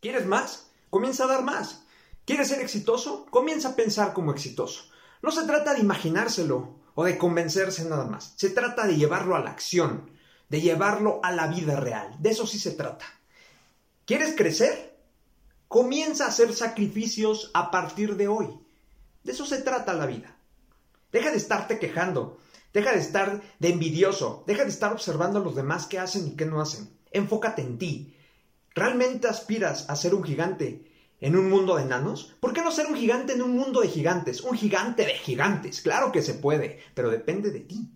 ¿Quieres más? Comienza a dar más. ¿Quieres ser exitoso? Comienza a pensar como exitoso. No se trata de imaginárselo o de convencerse nada más. Se trata de llevarlo a la acción, de llevarlo a la vida real. De eso sí se trata. ¿Quieres crecer? Comienza a hacer sacrificios a partir de hoy. De eso se trata la vida. Deja de estarte quejando. Deja de estar de envidioso. Deja de estar observando a los demás qué hacen y qué no hacen. Enfócate en ti. ¿Realmente aspiras a ser un gigante en un mundo de enanos? ¿Por qué no ser un gigante en un mundo de gigantes? Un gigante de gigantes. Claro que se puede, pero depende de ti.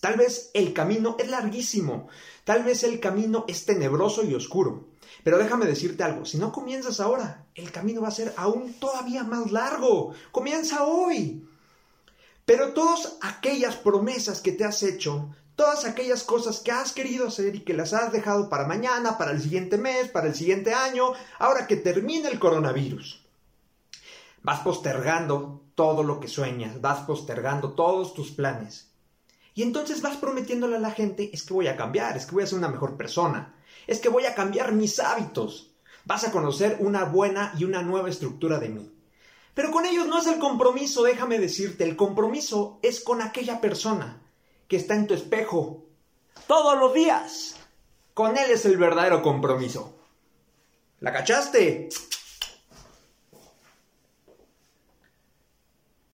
Tal vez el camino es larguísimo, tal vez el camino es tenebroso y oscuro. Pero déjame decirte algo, si no comienzas ahora, el camino va a ser aún todavía más largo. Comienza hoy. Pero todas aquellas promesas que te has hecho, todas aquellas cosas que has querido hacer y que las has dejado para mañana, para el siguiente mes, para el siguiente año, ahora que termine el coronavirus. Vas postergando todo lo que sueñas, vas postergando todos tus planes. Y entonces vas prometiéndole a la gente, es que voy a cambiar, es que voy a ser una mejor persona, es que voy a cambiar mis hábitos. Vas a conocer una buena y una nueva estructura de mí. Pero con ellos no es el compromiso, déjame decirte, el compromiso es con aquella persona que está en tu espejo todos los días. Con él es el verdadero compromiso. ¿La cachaste?